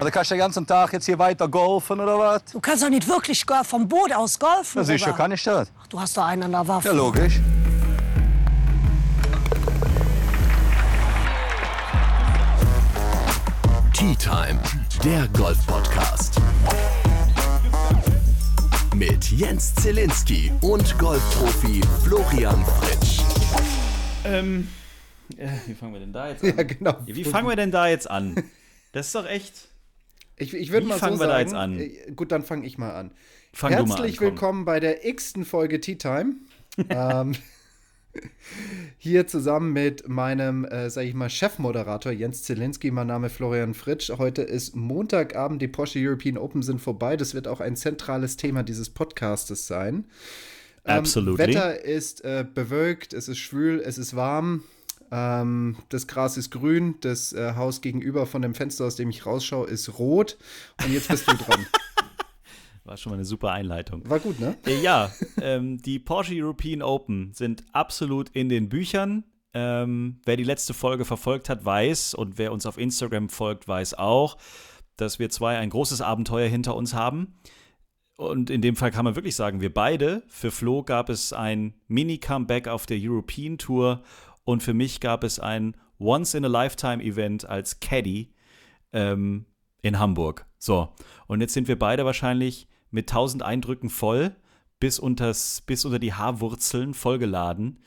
Also kannst du den ganzen Tag jetzt hier weiter golfen oder was? Du kannst doch nicht wirklich go- vom Boot aus golfen. Ja, sicher Robert. kann ich das. Ach, du hast doch einen an der Waffe. Ja, logisch. Tea Time, der Golf-Podcast. Mit Jens Zielinski und Golfprofi Florian Fritsch. Ähm, äh, wie fangen wir denn da jetzt an? Ja, genau. Wie fangen wir denn da jetzt an? Das ist doch echt. Ich, ich würde mal so fangen wir sagen, da jetzt an? äh, gut, dann fange ich mal an. Fang Herzlich an, komm. willkommen bei der x-ten Folge Tea Time. ähm, hier zusammen mit meinem, äh, sag ich mal, Chefmoderator Jens Zielinski, mein Name Florian Fritsch. Heute ist Montagabend, die Porsche European Open sind vorbei. Das wird auch ein zentrales Thema dieses Podcastes sein. Ähm, Absolutely. Wetter ist äh, bewölkt, es ist schwül, es ist warm. Ähm, das Gras ist grün, das äh, Haus gegenüber von dem Fenster, aus dem ich rausschaue, ist rot. Und jetzt bist du dran. War schon mal eine super Einleitung. War gut, ne? Äh, ja, ähm, die Porsche European Open sind absolut in den Büchern. Ähm, wer die letzte Folge verfolgt hat, weiß, und wer uns auf Instagram folgt, weiß auch, dass wir zwei ein großes Abenteuer hinter uns haben. Und in dem Fall kann man wirklich sagen, wir beide. Für Flo gab es ein Mini-Comeback auf der European Tour und für mich gab es ein Once-in-a-Lifetime-Event als Caddy ähm, in Hamburg. So, und jetzt sind wir beide wahrscheinlich mit tausend Eindrücken voll, bis, unters, bis unter die Haarwurzeln vollgeladen.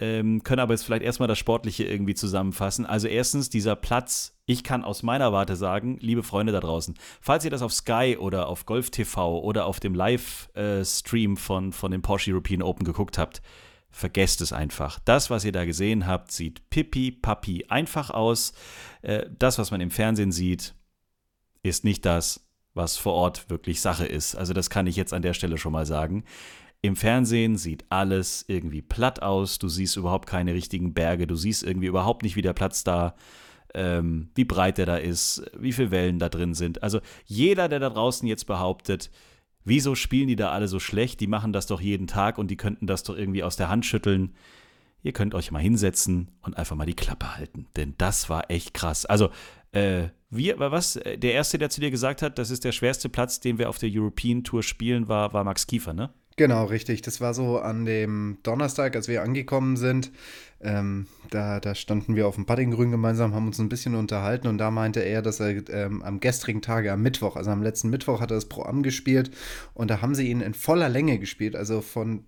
Ähm, können aber jetzt vielleicht erstmal das Sportliche irgendwie zusammenfassen. Also erstens, dieser Platz, ich kann aus meiner Warte sagen, liebe Freunde da draußen, falls ihr das auf Sky oder auf Golf TV oder auf dem Livestream von, von den Porsche European Open geguckt habt, vergesst es einfach. Das, was ihr da gesehen habt, sieht pipi, papi einfach aus. Äh, das, was man im Fernsehen sieht, ist nicht das, was vor Ort wirklich Sache ist. Also das kann ich jetzt an der Stelle schon mal sagen. Im Fernsehen sieht alles irgendwie platt aus. Du siehst überhaupt keine richtigen Berge. Du siehst irgendwie überhaupt nicht, wie der Platz da, ähm, wie breit der da ist, wie viele Wellen da drin sind. Also jeder, der da draußen jetzt behauptet, wieso spielen die da alle so schlecht? Die machen das doch jeden Tag und die könnten das doch irgendwie aus der Hand schütteln. Ihr könnt euch mal hinsetzen und einfach mal die Klappe halten. Denn das war echt krass. Also, äh, wir, was? Äh, Der erste, der zu dir gesagt hat, das ist der schwerste Platz, den wir auf der European Tour spielen, war, war Max Kiefer, ne? Genau, richtig. Das war so an dem Donnerstag, als wir angekommen sind. Ähm, da, da standen wir auf dem Puttinggrün gemeinsam, haben uns ein bisschen unterhalten und da meinte er, dass er ähm, am gestrigen Tage, am Mittwoch, also am letzten Mittwoch, hat er das Pro Am gespielt und da haben sie ihn in voller Länge gespielt, also von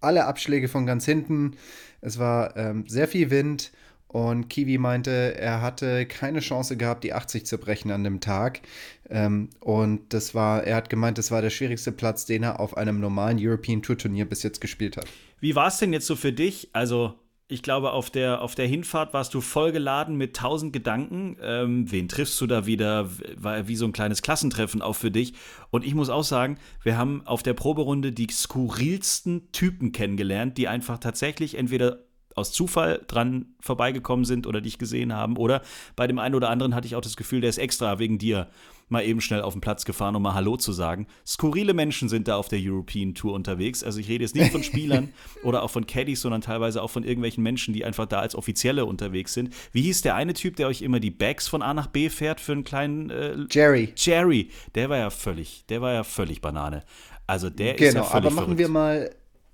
alle Abschläge von ganz hinten. Es war ähm, sehr viel Wind und Kiwi meinte, er hatte keine Chance gehabt, die 80 zu brechen an dem Tag. Ähm, und das war, er hat gemeint, das war der schwierigste Platz, den er auf einem normalen European Tour Turnier bis jetzt gespielt hat. Wie war es denn jetzt so für dich? Also, ich glaube, auf der, auf der Hinfahrt warst du vollgeladen mit tausend Gedanken. Ähm, wen triffst du da wieder? War wie so ein kleines Klassentreffen auch für dich. Und ich muss auch sagen, wir haben auf der Proberunde die skurrilsten Typen kennengelernt, die einfach tatsächlich entweder aus Zufall dran vorbeigekommen sind oder dich gesehen haben. Oder bei dem einen oder anderen hatte ich auch das Gefühl, der ist extra wegen dir mal eben schnell auf den Platz gefahren, um mal Hallo zu sagen. Skurrile Menschen sind da auf der European Tour unterwegs. Also ich rede jetzt nicht von Spielern oder auch von Caddies, sondern teilweise auch von irgendwelchen Menschen, die einfach da als Offizielle unterwegs sind. Wie hieß der eine Typ, der euch immer die Bags von A nach B fährt für einen kleinen äh, Jerry. Jerry? Der war ja völlig, der war ja völlig Banane. Also der ist ja Genau, völlig aber machen verrückt. wir mal.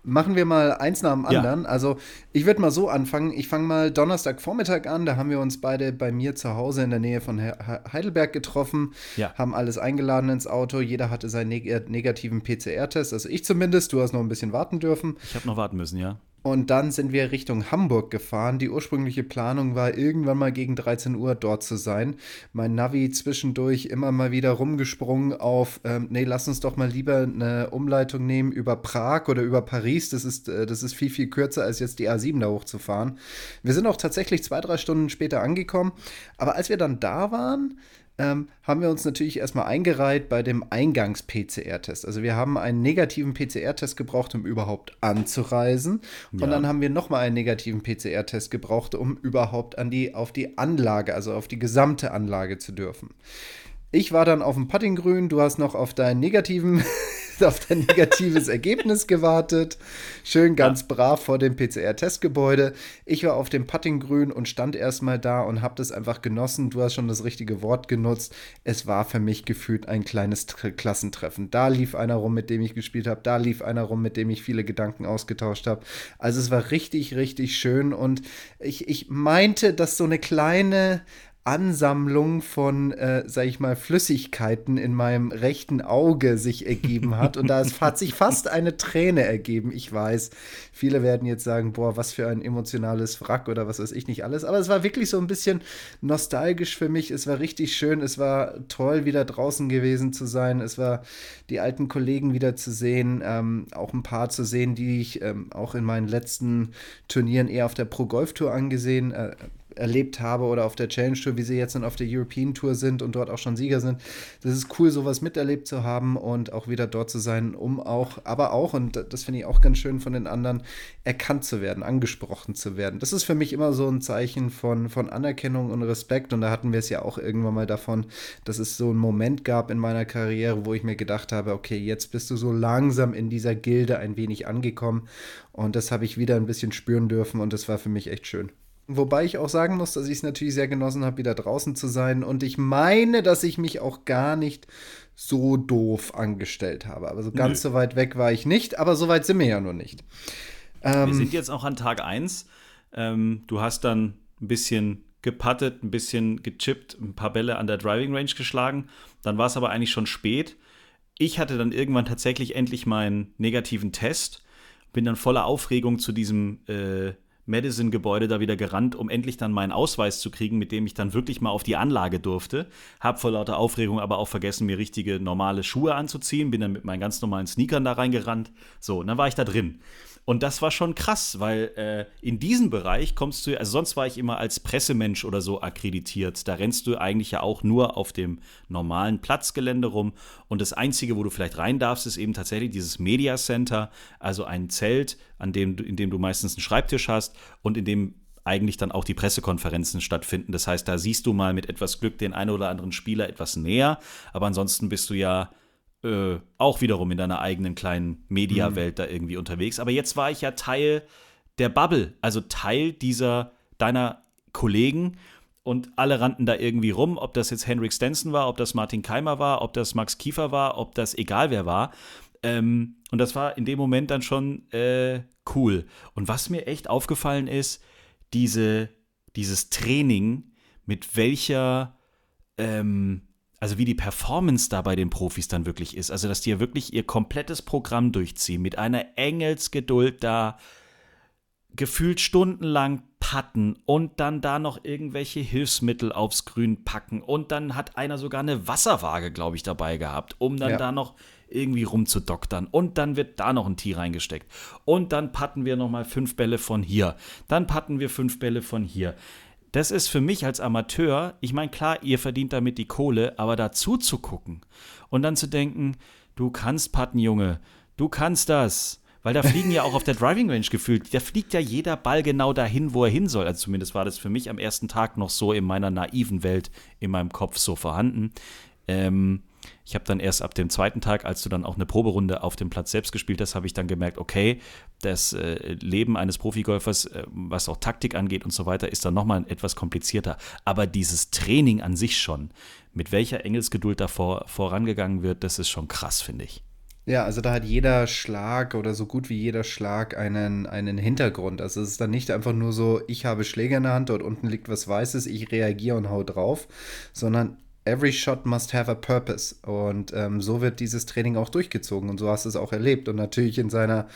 Machen wir mal eins nach dem Ja. anderen. Also, ich würde mal so anfangen. Ich fange mal Donnerstagvormittag an. Da haben wir uns beide bei mir zu Hause in der Nähe von He- He- Heidelberg getroffen. Ja. Haben alles eingeladen ins Auto. Jeder hatte seinen neg negativen PCR-Test. Also, ich zumindest. Du hast noch ein bisschen warten dürfen. Ich habe noch warten müssen, ja. Und dann sind wir Richtung Hamburg gefahren. Die ursprüngliche Planung war, irgendwann mal gegen 13 Uhr dort zu sein. Mein Navi zwischendurch immer mal wieder rumgesprungen auf, ähm, nee, lass uns doch mal lieber eine Umleitung nehmen über Prag oder über Paris. Das ist, äh, das ist viel, viel kürzer, als jetzt die A7 da hochzufahren. Wir sind auch tatsächlich zwei, drei Stunden später angekommen. Aber als wir dann da waren, ähm, haben wir uns natürlich erstmal eingereiht bei dem Eingangs-PCR-Test. Also wir haben einen negativen PCR-Test gebraucht, um überhaupt anzureisen. Und Ja. dann haben wir nochmal einen negativen PCR-Test gebraucht, um überhaupt an die, auf die Anlage, also auf die gesamte Anlage zu dürfen. Ich war dann auf dem Puttinggrün, du hast noch auf deinen negativen auf dein negatives Ergebnis gewartet. Schön ganz brav vor dem PCR-Testgebäude. Ich war auf dem Puttinggrün und stand erstmal da und habe das einfach genossen. Du hast schon das richtige Wort genutzt. Es war für mich gefühlt ein kleines Tr Klassentreffen. Da lief einer rum, mit dem ich gespielt habe. Da lief einer rum, mit dem ich viele Gedanken ausgetauscht habe. Also es war richtig, richtig schön und ich, ich meinte, dass so eine kleine Ansammlung von, äh, sag ich mal, Flüssigkeiten in meinem rechten Auge sich ergeben hat. Und da hat sich fast eine Träne ergeben. Ich weiß, viele werden jetzt sagen, boah, was für ein emotionales Wrack oder was weiß ich nicht alles. Aber es war wirklich so ein bisschen nostalgisch für mich. Es war richtig schön. Es war toll, wieder draußen gewesen zu sein. Es war die alten Kollegen wieder zu sehen. Ähm, auch ein paar zu sehen, die ich ähm, auch in meinen letzten Turnieren eher auf der Pro Golf Tour angesehen, äh, erlebt habe oder auf der Challenge Tour, wie sie jetzt dann auf der European Tour sind und dort auch schon Sieger sind. Das ist cool, sowas miterlebt zu haben und auch wieder dort zu sein, um auch, aber auch, und das finde ich auch ganz schön von den anderen, erkannt zu werden, angesprochen zu werden. Das ist für mich immer so ein Zeichen von, von Anerkennung und Respekt. Und da hatten wir es ja auch irgendwann mal davon, dass es so einen Moment gab in meiner Karriere, wo ich mir gedacht habe, okay, jetzt bist du so langsam in dieser Gilde ein wenig angekommen. Und das habe ich wieder ein bisschen spüren dürfen und das war für mich echt schön. Wobei ich auch sagen muss, dass ich es natürlich sehr genossen habe, wieder draußen zu sein. Und ich meine, dass ich mich auch gar nicht so doof angestellt habe. Aber so ganz Nö. so weit weg war ich nicht, aber so weit sind wir ja noch nicht. Ähm, wir sind jetzt auch an Tag 1. Ähm, du hast dann ein bisschen gepattet, ein bisschen gechippt, ein paar Bälle an der Driving Range geschlagen. Dann war es aber eigentlich schon spät. Ich hatte dann irgendwann tatsächlich endlich meinen negativen Test, bin dann voller Aufregung zu diesem äh, Madison-Gebäude da wieder gerannt, um endlich dann meinen Ausweis zu kriegen, mit dem ich dann wirklich mal auf die Anlage durfte. Hab vor lauter Aufregung aber auch vergessen, mir richtige normale Schuhe anzuziehen. Bin dann mit meinen ganz normalen Sneakern da reingerannt. So, und dann war ich da drin. Und das war schon krass, weil äh, in diesem Bereich kommst du, also sonst war ich immer als Pressemensch oder so akkreditiert. Da rennst du eigentlich ja auch nur auf dem normalen Platzgelände rum. Und das Einzige, wo du vielleicht rein darfst, ist eben tatsächlich dieses Media Center, also ein Zelt, an dem, in dem du meistens einen Schreibtisch hast und in dem eigentlich dann auch die Pressekonferenzen stattfinden. Das heißt, da siehst du mal mit etwas Glück den einen oder anderen Spieler etwas näher. Aber ansonsten bist du ja äh, auch wiederum in deiner eigenen kleinen Mediawelt mhm. da irgendwie unterwegs. Aber jetzt war ich ja Teil der Bubble, also Teil dieser deiner Kollegen und alle rannten da irgendwie rum, ob das jetzt Henrik Stenson war, ob das Martin Keimer war, ob das Max Kiefer war, ob das egal wer war. Ähm, und das war in dem Moment dann schon äh, cool. Und was mir echt aufgefallen ist, diese, dieses Training, mit welcher ähm, also wie die Performance da bei den Profis dann wirklich ist. Also, dass die ja wirklich ihr komplettes Programm durchziehen, mit einer Engelsgeduld da gefühlt stundenlang patten und dann da noch irgendwelche Hilfsmittel aufs Grün packen. Und dann hat einer sogar eine Wasserwaage, glaube ich, dabei gehabt, um dann ja. da noch irgendwie rumzudoktern. Und dann wird da noch ein Tee reingesteckt. Und dann patten wir noch mal fünf Bälle von hier, dann patten wir fünf Bälle von hier das ist für mich als Amateur, ich meine, klar, ihr verdient damit die Kohle, aber dazu zu gucken und dann zu denken, du kannst patten, Junge, du kannst das. Weil da fliegen ja auch auf der Driving Range gefühlt, da fliegt ja jeder Ball genau dahin, wo er hin soll. Also zumindest war das für mich am ersten Tag noch so in meiner naiven Welt, in meinem Kopf so vorhanden. Ähm, ich habe dann erst ab dem zweiten Tag, als du dann auch eine Proberunde auf dem Platz selbst gespielt hast, habe ich dann gemerkt, okay, das äh, Leben eines Profigolfers, äh, was auch Taktik angeht und so weiter, ist dann nochmal etwas komplizierter. Aber dieses Training an sich schon, mit welcher Engelsgeduld da vor, vorangegangen wird, das ist schon krass, finde ich. Ja, also da hat jeder Schlag oder so gut wie jeder Schlag einen, einen Hintergrund. Also es ist dann nicht einfach nur so, ich habe Schläger in der Hand, dort unten liegt was Weißes, ich reagiere und hau drauf, sondern every shot must have a purpose. Und ähm, so wird dieses Training auch durchgezogen und so hast du es auch erlebt. Und natürlich in seiner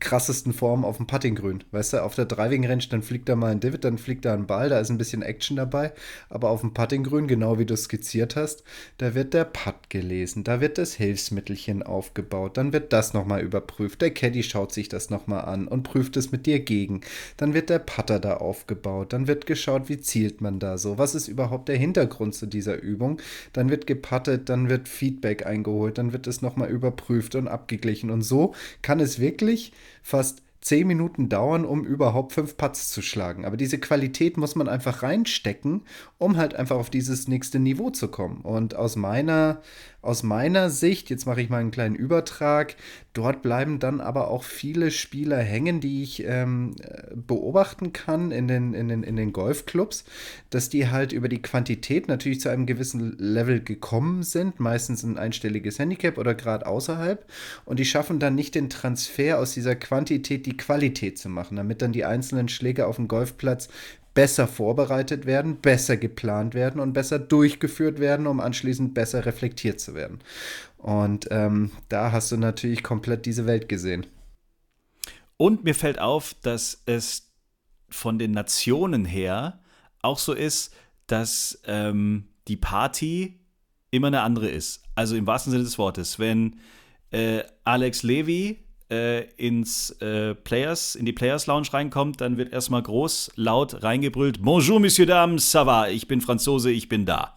krassesten Form auf dem Puttinggrün. Weißt du, auf der Driving Range, dann fliegt da mal ein Divid, dann fliegt da ein Ball, da ist ein bisschen Action dabei. Aber auf dem Puttinggrün, genau wie du skizziert hast, da wird der Putt gelesen, da wird das Hilfsmittelchen aufgebaut, dann wird das nochmal überprüft. Der Caddy schaut sich das nochmal an und prüft es mit dir gegen. Dann wird der Putter da aufgebaut, dann wird geschaut, wie zielt man da so, was ist überhaupt der Hintergrund zu dieser Übung. Dann wird geputtet, dann wird Feedback eingeholt, dann wird es nochmal überprüft und abgeglichen. Und so kann es wirklich fast zehn Minuten dauern, um überhaupt fünf Putts zu schlagen. Aber diese Qualität muss man einfach reinstecken, um halt einfach auf dieses nächste Niveau zu kommen. Und aus meiner, aus meiner Sicht, jetzt mache ich mal einen kleinen Übertrag, dort bleiben dann aber auch viele Spieler hängen, die ich ähm, beobachten kann in den, in, den, in den Golfclubs, dass die halt über die Quantität natürlich zu einem gewissen Level gekommen sind, meistens ein einstelliges Handicap oder gerade außerhalb. Und die schaffen dann nicht den Transfer aus dieser Quantität, die Qualität zu machen, damit dann die einzelnen Schläge auf dem Golfplatz besser vorbereitet werden, besser geplant werden und besser durchgeführt werden, um anschließend besser reflektiert zu werden. Und ähm, da hast du natürlich komplett diese Welt gesehen. Und mir fällt auf, dass es von den Nationen her auch so ist, dass ähm, die Party immer eine andere ist. Also im wahrsten Sinne des Wortes. Wenn äh, Alex Levy äh, ins äh, Players, in die Players Lounge reinkommt, dann wird erstmal groß, laut reingebrüllt: Bonjour, Monsieur Dames, ça va, ich bin Franzose, ich bin da.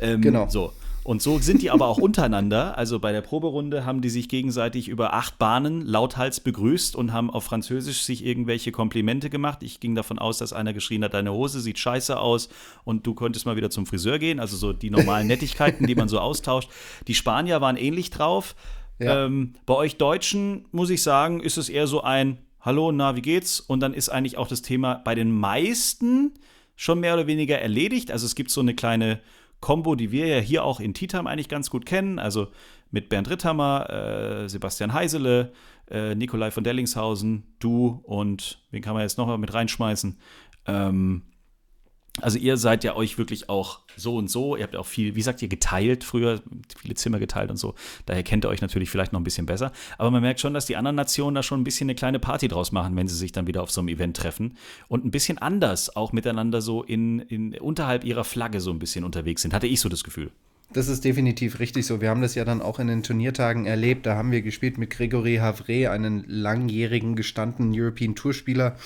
Ähm, genau. So. Und so sind die aber auch untereinander. Also bei der Proberunde haben die sich gegenseitig über acht Bahnen lauthals begrüßt und haben auf Französisch sich irgendwelche Komplimente gemacht. Ich ging davon aus, dass einer geschrien hat, deine Hose sieht scheiße aus und du könntest mal wieder zum Friseur gehen. Also so die normalen Nettigkeiten, die man so austauscht. Die Spanier waren ähnlich drauf. Ja. Ähm, bei euch Deutschen, muss ich sagen, ist es eher so ein Hallo, na, wie geht's? Und dann ist eigentlich auch das Thema bei den meisten schon mehr oder weniger erledigt. Also es gibt so eine kleine Combo, die wir ja hier auch in Titam eigentlich ganz gut kennen. Also mit Bernd Ritthammer, äh, Sebastian Heisele, äh, Nikolai von Dellingshausen, du und wen kann man jetzt noch mal mit reinschmeißen? Ähm, also ihr seid ja euch wirklich auch so und so. Ihr habt auch viel, wie sagt ihr, geteilt früher, viele Zimmer geteilt und so. Daher kennt ihr euch natürlich vielleicht noch ein bisschen besser. Aber man merkt schon, dass die anderen Nationen da schon ein bisschen eine kleine Party draus machen, wenn sie sich dann wieder auf so einem Event treffen. Und ein bisschen anders auch miteinander so in, in unterhalb ihrer Flagge so ein bisschen unterwegs sind. Hatte ich so das Gefühl. Das ist definitiv richtig so. Wir haben das ja dann auch in den Turniertagen erlebt. Da haben wir gespielt mit Gregory Havre, einen langjährigen gestandenen European Tourspieler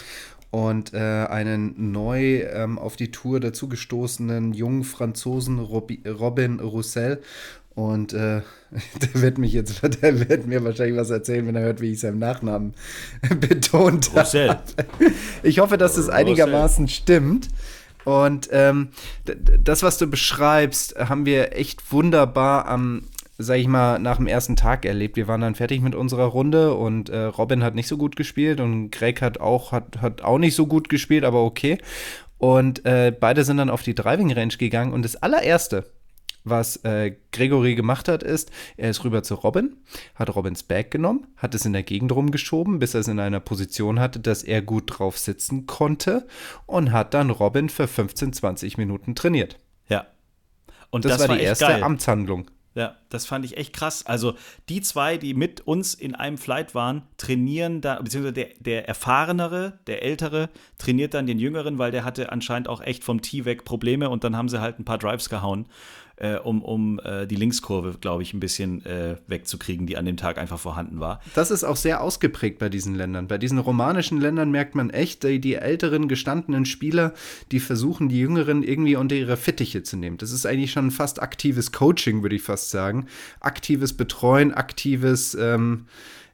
und äh, einen neu ähm, auf die Tour dazugestoßenen jungen Franzosen Robi Robin Roussel. Und äh, der wird mich jetzt, der wird mir wahrscheinlich was erzählen, wenn er hört, wie ich seinen Nachnamen betont habe. Ich hoffe, dass das einigermaßen stimmt. Und ähm, das, was du beschreibst, haben wir echt wunderbar am sag ich mal, nach dem ersten Tag erlebt. Wir waren dann fertig mit unserer Runde und äh, Robin hat nicht so gut gespielt und Greg hat auch, hat, hat auch nicht so gut gespielt, aber okay. Und äh, beide sind dann auf die Driving Range gegangen und das allererste, was äh, Gregory gemacht hat, ist, er ist rüber zu Robin, hat Robins Bag genommen, hat es in der Gegend rumgeschoben, bis er es in einer Position hatte, dass er gut drauf sitzen konnte und hat dann Robin für 15, 20 Minuten trainiert. Ja. Und das, das war die erste geil. Amtshandlung. Ja, das fand ich echt krass. Also die zwei, die mit uns in einem Flight waren, trainieren da, beziehungsweise der, der Erfahrenere, der Ältere, trainiert dann den Jüngeren, weil der hatte anscheinend auch echt vom Tee weg Probleme und dann haben sie halt ein paar Drives gehauen äh, um, um äh, die Linkskurve, glaube ich, ein bisschen äh, wegzukriegen, die an dem Tag einfach vorhanden war. Das ist auch sehr ausgeprägt bei diesen Ländern. Bei diesen romanischen Ländern merkt man echt, die, die älteren gestandenen Spieler, die versuchen, die Jüngeren irgendwie unter ihre Fittiche zu nehmen. Das ist eigentlich schon fast aktives Coaching, würde ich fast sagen. Aktives Betreuen, aktives ähm,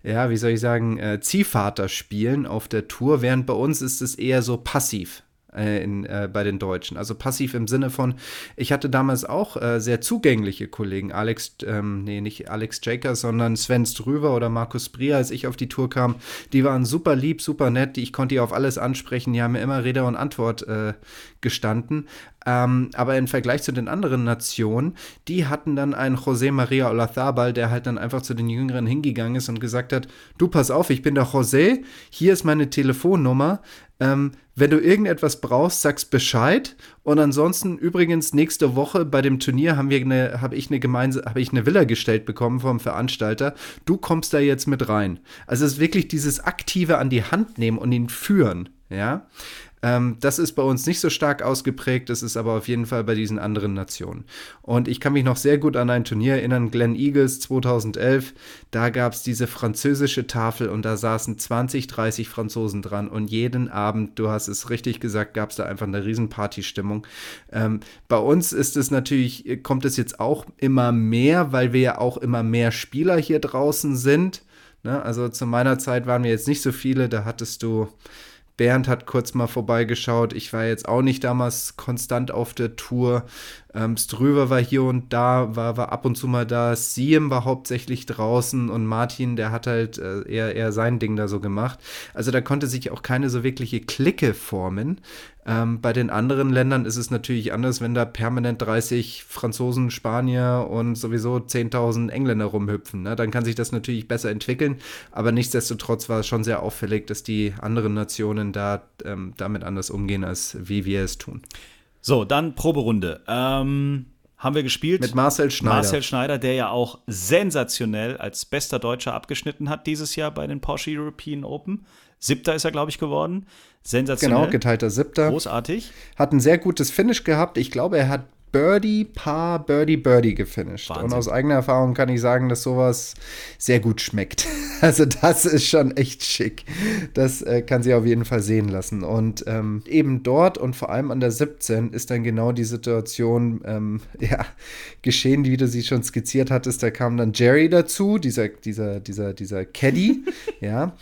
ja, wie soll ich sagen, äh, Ziehvater spielen auf der Tour, während bei uns ist es eher so passiv in, äh, bei den Deutschen. Also passiv im Sinne von, ich hatte damals auch äh, sehr zugängliche Kollegen, Alex, ähm, nee, nicht Alex Jakers, sondern Sven Strüver oder Markus Brier, als ich auf die Tour kam. Die waren super lieb, super nett, ich konnte die auf alles ansprechen, die haben mir immer Rede und Antwort äh, gestanden. Ähm, aber im Vergleich zu den anderen Nationen, die hatten dann einen José María Olazabal, der halt dann einfach zu den Jüngeren hingegangen ist und gesagt hat, du pass auf, ich bin der José, hier ist meine Telefonnummer, ähm, wenn du irgendetwas brauchst, sagst Bescheid. Und ansonsten übrigens nächste Woche bei dem Turnier haben wir eine, habe ich eine gemeinsame, habe ich eine Villa gestellt bekommen vom Veranstalter. Du kommst da jetzt mit rein. Also es ist wirklich dieses aktive an die Hand nehmen und ihn führen. Ja, ähm, das ist bei uns nicht so stark ausgeprägt, das ist aber auf jeden Fall bei diesen anderen Nationen. Und ich kann mich noch sehr gut an ein Turnier erinnern, Glen Eagles 2011. Da gab es diese französische Tafel und da saßen 20, 30 Franzosen dran und jeden Abend, du hast es richtig gesagt, gab es da einfach eine riesen Partystimmung. Ähm, bei uns ist es natürlich, kommt es jetzt auch immer mehr, weil wir ja auch immer mehr Spieler hier draußen sind. Ne? Also zu meiner Zeit waren wir jetzt nicht so viele, da hattest du Bernd hat kurz mal vorbeigeschaut. Ich war jetzt auch nicht damals konstant auf der Tour. Ähm, Ströver war hier und da, war, war ab und zu mal da. Siem war hauptsächlich draußen und Martin, der hat halt äh, eher, eher sein Ding da so gemacht. Also da konnte sich auch keine so wirkliche Clique formen. Ähm, bei den anderen Ländern ist es natürlich anders, wenn da permanent 30 Franzosen, Spanier und sowieso 10.000 Engländer rumhüpfen. Ne? Dann kann sich das natürlich besser entwickeln. Aber nichtsdestotrotz war es schon sehr auffällig, dass die anderen Nationen da ähm, damit anders umgehen, als wie wir es tun. So, dann Proberunde. Ähm, haben wir gespielt. Mit Marcel Schneider. Marcel Schneider, der ja auch sensationell als bester Deutscher abgeschnitten hat dieses Jahr bei den Porsche European Open. Siebter ist er, glaube ich, geworden. Sensationell. Genau, geteilter Siebter. Großartig. Hat ein sehr gutes Finish gehabt. Ich glaube, er hat Birdie, Paar, Birdie, Birdie gefinisht. Wahnsinn. Und aus eigener Erfahrung kann ich sagen, dass sowas sehr gut schmeckt. Also das ist schon echt schick. Das äh, kann sie auf jeden Fall sehen lassen. Und ähm, eben dort und vor allem an der 17 ist dann genau die Situation ähm, ja, geschehen, wie du sie schon skizziert hattest. Da kam dann Jerry dazu, dieser, dieser, dieser, dieser Caddy, ja.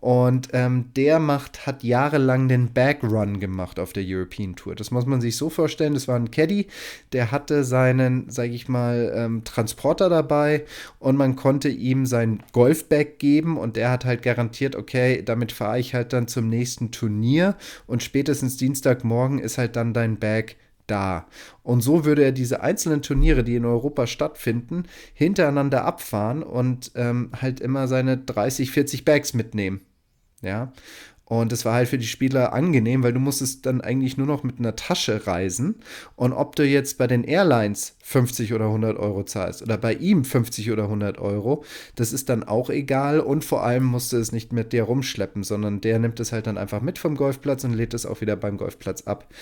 Und ähm, der macht, hat jahrelang den Backrun gemacht auf der European Tour. Das muss man sich so vorstellen. Das war ein Caddy, der hatte seinen, sage ich mal, ähm, Transporter dabei und man konnte ihm sein Golfbag geben und der hat halt garantiert, okay, damit fahre ich halt dann zum nächsten Turnier und spätestens Dienstagmorgen ist halt dann dein Bag da. Und so würde er diese einzelnen Turniere, die in Europa stattfinden, hintereinander abfahren und ähm, halt immer seine 30, 40 Bags mitnehmen. Ja. Und es war halt für die Spieler angenehm, weil du musstest dann eigentlich nur noch mit einer Tasche reisen. Und ob du jetzt bei den Airlines 50 oder 100 Euro zahlst oder bei ihm 50 oder 100 Euro, das ist dann auch egal. Und vor allem musst du es nicht mit dir rumschleppen, sondern der nimmt es halt dann einfach mit vom Golfplatz und lädt es auch wieder beim Golfplatz ab.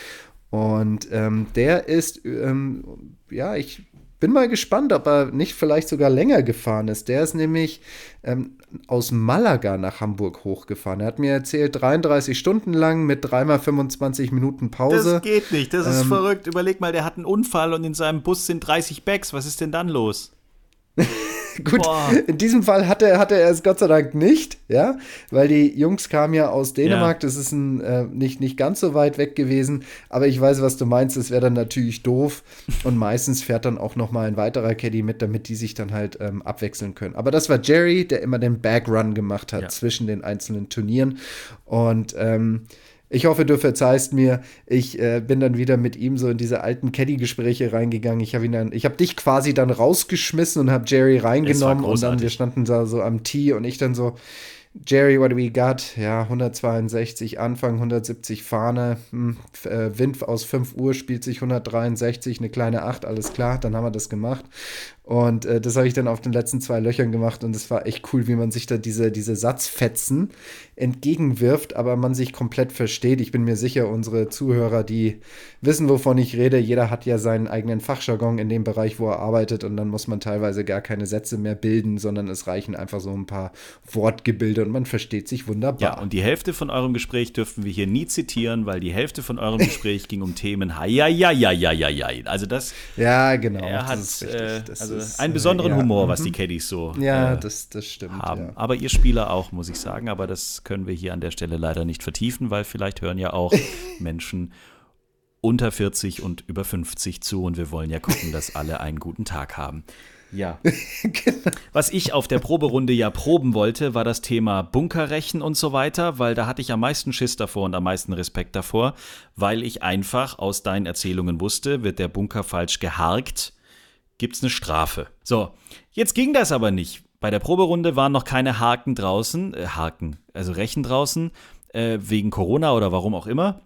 Und ähm, der ist, ähm, ja, ich bin mal gespannt, ob er nicht vielleicht sogar länger gefahren ist. Der ist nämlich ähm, aus Malaga nach Hamburg hochgefahren. Er hat mir erzählt, 33 Stunden lang mit dreimal 25 Minuten Pause. Das geht nicht, das ist ähm, verrückt. Überleg mal, der hat einen Unfall und in seinem Bus sind 30 Bags. Was ist denn dann los? Gut, Boah. in diesem Fall hatte, hatte er es Gott sei Dank nicht, ja, weil die Jungs kamen ja aus Dänemark, ja. das ist ein, äh, nicht, nicht ganz so weit weg gewesen, aber ich weiß, was du meinst, das wäre dann natürlich doof und meistens fährt dann auch noch mal ein weiterer Caddy mit, damit die sich dann halt ähm, abwechseln können. Aber das war Jerry, der immer den Backrun gemacht hat ja. zwischen den einzelnen Turnieren und ähm, ich hoffe, du verzeihst mir. Ich äh, bin dann wieder mit ihm so in diese alten Caddy-Gespräche reingegangen. Ich habe ihn dann, ich habe dich quasi dann rausgeschmissen und habe Jerry reingenommen und dann wir standen da so am Tee und ich dann so, Jerry, what do we got? Ja, 162 Anfang, 170 Fahne. Hm, äh, Wind aus 5 Uhr spielt sich 163, eine kleine 8, alles klar, dann haben wir das gemacht. Und äh, das habe ich dann auf den letzten zwei Löchern gemacht und es war echt cool, wie man sich da diese, diese Satzfetzen entgegenwirft, aber man sich komplett versteht. Ich bin mir sicher, unsere Zuhörer, die wissen, wovon ich rede, jeder hat ja seinen eigenen Fachjargon in dem Bereich, wo er arbeitet und dann muss man teilweise gar keine Sätze mehr bilden, sondern es reichen einfach so ein paar Wortgebilde und man versteht sich wunderbar. Ja, und die Hälfte von eurem Gespräch dürften wir hier nie zitieren, weil die Hälfte von eurem Gespräch ging um Themen, ja, ja, ja, ja, ja, ja. Also das. Ja, genau. Er hat, äh, also einen besonderen äh, ja, Humor, was die mhm. Caddies so ja, äh, das, das stimmt, haben. Ja. Aber ihr Spieler auch, muss ich sagen. Aber das können wir hier an der Stelle leider nicht vertiefen, weil vielleicht hören ja auch Menschen unter 40 und über 50 zu und wir wollen ja gucken, dass alle einen guten Tag haben. Ja. genau. Was ich auf der Proberunde ja proben wollte, war das Thema Bunkerrechen und so weiter, weil da hatte ich am meisten Schiss davor und am meisten Respekt davor, weil ich einfach aus deinen Erzählungen wusste, wird der Bunker falsch geharkt, gibt es eine Strafe. So, jetzt ging das aber nicht. Bei der Proberunde waren noch keine Haken draußen, äh, Haken, also Rechen draußen, äh, wegen Corona oder warum auch immer.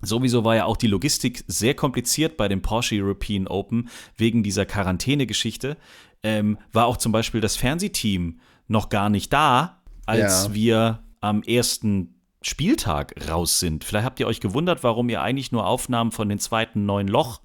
Sowieso war ja auch die Logistik sehr kompliziert bei dem Porsche European Open wegen dieser Quarantäne-Geschichte. Ähm, war auch zum Beispiel das Fernsehteam noch gar nicht da, als ja. wir am ersten Spieltag raus sind. Vielleicht habt ihr euch gewundert, warum ihr eigentlich nur Aufnahmen von den zweiten neuen Loch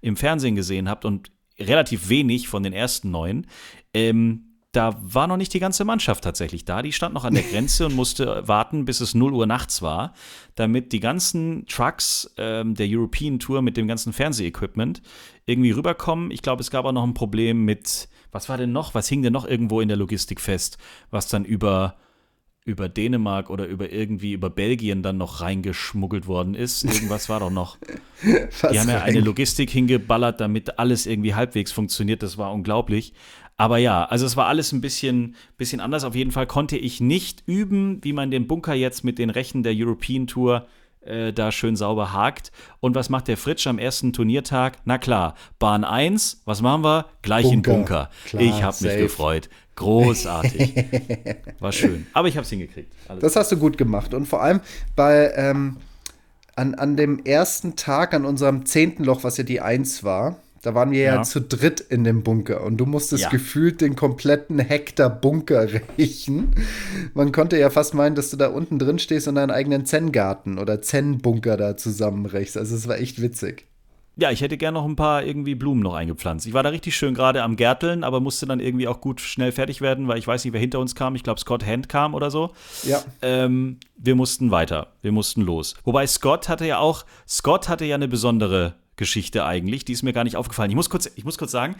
im Fernsehen gesehen habt und relativ wenig von den ersten neun. Ähm, da war noch nicht die ganze Mannschaft tatsächlich da. Die stand noch an der Grenze und musste warten, bis es 0 Uhr nachts war, damit die ganzen Trucks ähm, der European Tour mit dem ganzen Fernsehequipment irgendwie rüberkommen. Ich glaube, es gab auch noch ein Problem mit, was war denn noch? Was hing denn noch irgendwo in der Logistik fest, was dann über über Dänemark oder über irgendwie über Belgien dann noch reingeschmuggelt worden ist. Irgendwas war doch noch. die haben ja eine Logistik hingeballert, damit alles irgendwie halbwegs funktioniert. Das war unglaublich. Aber ja, also es war alles ein bisschen, bisschen anders. Auf jeden Fall konnte ich nicht üben, wie man den Bunker jetzt mit den Rechten der European Tour äh, da schön sauber hakt. Und was macht der Fritsch am ersten Turniertag? Na klar, Bahn 1, was machen wir? Gleich Bunker. in Bunker. Klar, ich habe mich gefreut. Großartig. War schön. Aber ich habe es hingekriegt. Alles das hast du gut gemacht. Und vor allem bei ähm, an, an dem ersten Tag, an unserem zehnten Loch, was ja die Eins war, da waren wir ja. ja, zu dritt in dem Bunker und du musstest ja. gefühlt den kompletten Hektar Bunker riechen. Man konnte ja fast meinen, dass du da unten drin stehst und deinen eigenen Zen-Garten oder Zen-Bunker da zusammenrechst. Also es war echt witzig. Ja, ich hätte gern noch ein paar irgendwie Blumen noch eingepflanzt. Ich war da richtig schön gerade am Gärteln, aber musste dann irgendwie auch gut schnell fertig werden, weil ich weiß nicht, wer hinter uns kam. Ich glaube, Scott Hand kam oder so. Ja. Ähm, wir mussten weiter. Wir mussten los. Wobei Scott hatte ja auch, Scott hatte ja eine besondere Geschichte eigentlich. Die ist mir gar nicht aufgefallen. Ich muss kurz, ich muss kurz sagen,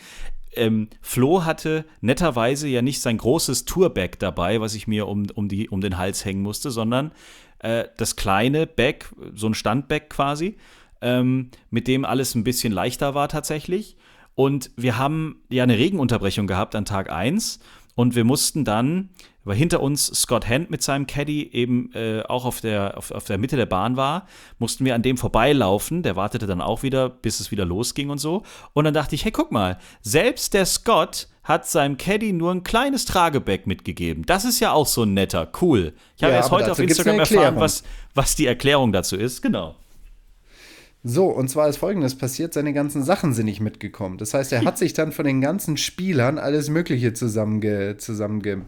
ähm, Flo hatte netterweise ja nicht sein großes Tourbag dabei, was ich mir um, um, die, um den Hals hängen musste, sondern äh, das kleine Bag, so ein Standbag quasi ähm, mit dem alles ein bisschen leichter war tatsächlich. Und wir haben ja eine Regenunterbrechung gehabt an Tag 1 und wir mussten dann, weil hinter uns Scott Hand mit seinem Caddy eben äh, auch auf der, auf, auf der Mitte der Bahn war, mussten wir an dem vorbeilaufen. Der wartete dann auch wieder, bis es wieder losging und so. Und dann dachte ich, hey, guck mal, selbst der Scott hat seinem Caddy nur ein kleines Tragebag mitgegeben. Das ist ja auch so netter, cool. Ich habe ja, erst heute auf Instagram erfahren, was, was die Erklärung dazu ist. Genau. So, und zwar ist folgendes passiert: seine ganzen Sachen sind nicht mitgekommen. Das heißt, er hat sich dann von den ganzen Spielern alles Mögliche zusammenge, zusammenge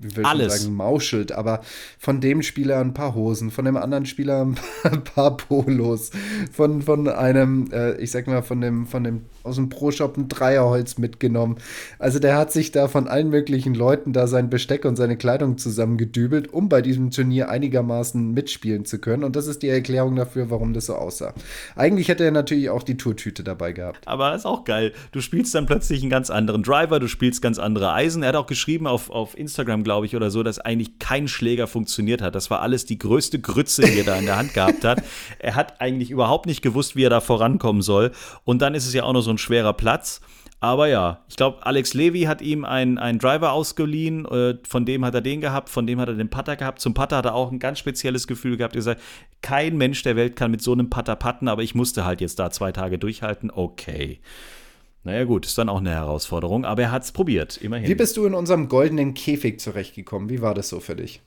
wie will Alles. ich sagen, mauschelt, aber von dem Spieler ein paar Hosen, von dem anderen Spieler ein paar Polos, von, von einem, äh, ich sag mal, von dem, von dem aus dem Pro-Shop ein Dreierholz mitgenommen. Also der hat sich da von allen möglichen Leuten da sein Besteck und seine Kleidung zusammengedübelt, um bei diesem Turnier einigermaßen mitspielen zu können. Und das ist die Erklärung dafür, warum das so aussah. Eigentlich hätte er natürlich auch die Tourtüte dabei gehabt. Aber ist auch geil. Du spielst dann plötzlich einen ganz anderen Driver, du spielst ganz andere Eisen. Er hat auch geschrieben auf, auf Instagram, glaube ich, oder so, dass eigentlich kein Schläger funktioniert hat. Das war alles die größte Grütze, die er da in der Hand gehabt hat. Er hat eigentlich überhaupt nicht gewusst, wie er da vorankommen soll. Und dann ist es ja auch noch so ein schwerer Platz. Aber ja, ich glaube, Alex Levy hat ihm einen, einen Driver ausgeliehen, äh, von dem hat er den gehabt, von dem hat er den Putter gehabt. Zum Putter hat er auch ein ganz spezielles Gefühl gehabt. Er gesagt, kein Mensch der Welt kann mit so einem Putter putten, aber ich musste halt jetzt da zwei Tage durchhalten. Okay. Naja, gut, ist dann auch eine Herausforderung, aber er hat es probiert, immerhin. Wie bist du in unserem goldenen Käfig zurechtgekommen? Wie war das so für dich?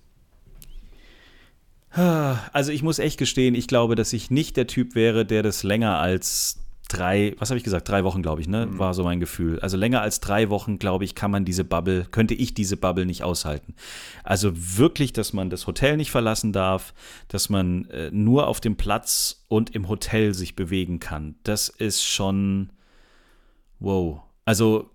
Also, ich muss echt gestehen, ich glaube, dass ich nicht der Typ wäre, der das länger als drei, was habe ich gesagt, drei Wochen, glaube ich, ne? Mhm. War so mein Gefühl. Also länger als drei Wochen, glaube ich, kann man diese Bubble, könnte ich diese Bubble nicht aushalten. Also wirklich, dass man das Hotel nicht verlassen darf, dass man äh, nur auf dem Platz und im Hotel sich bewegen kann. Das ist schon Wow. Also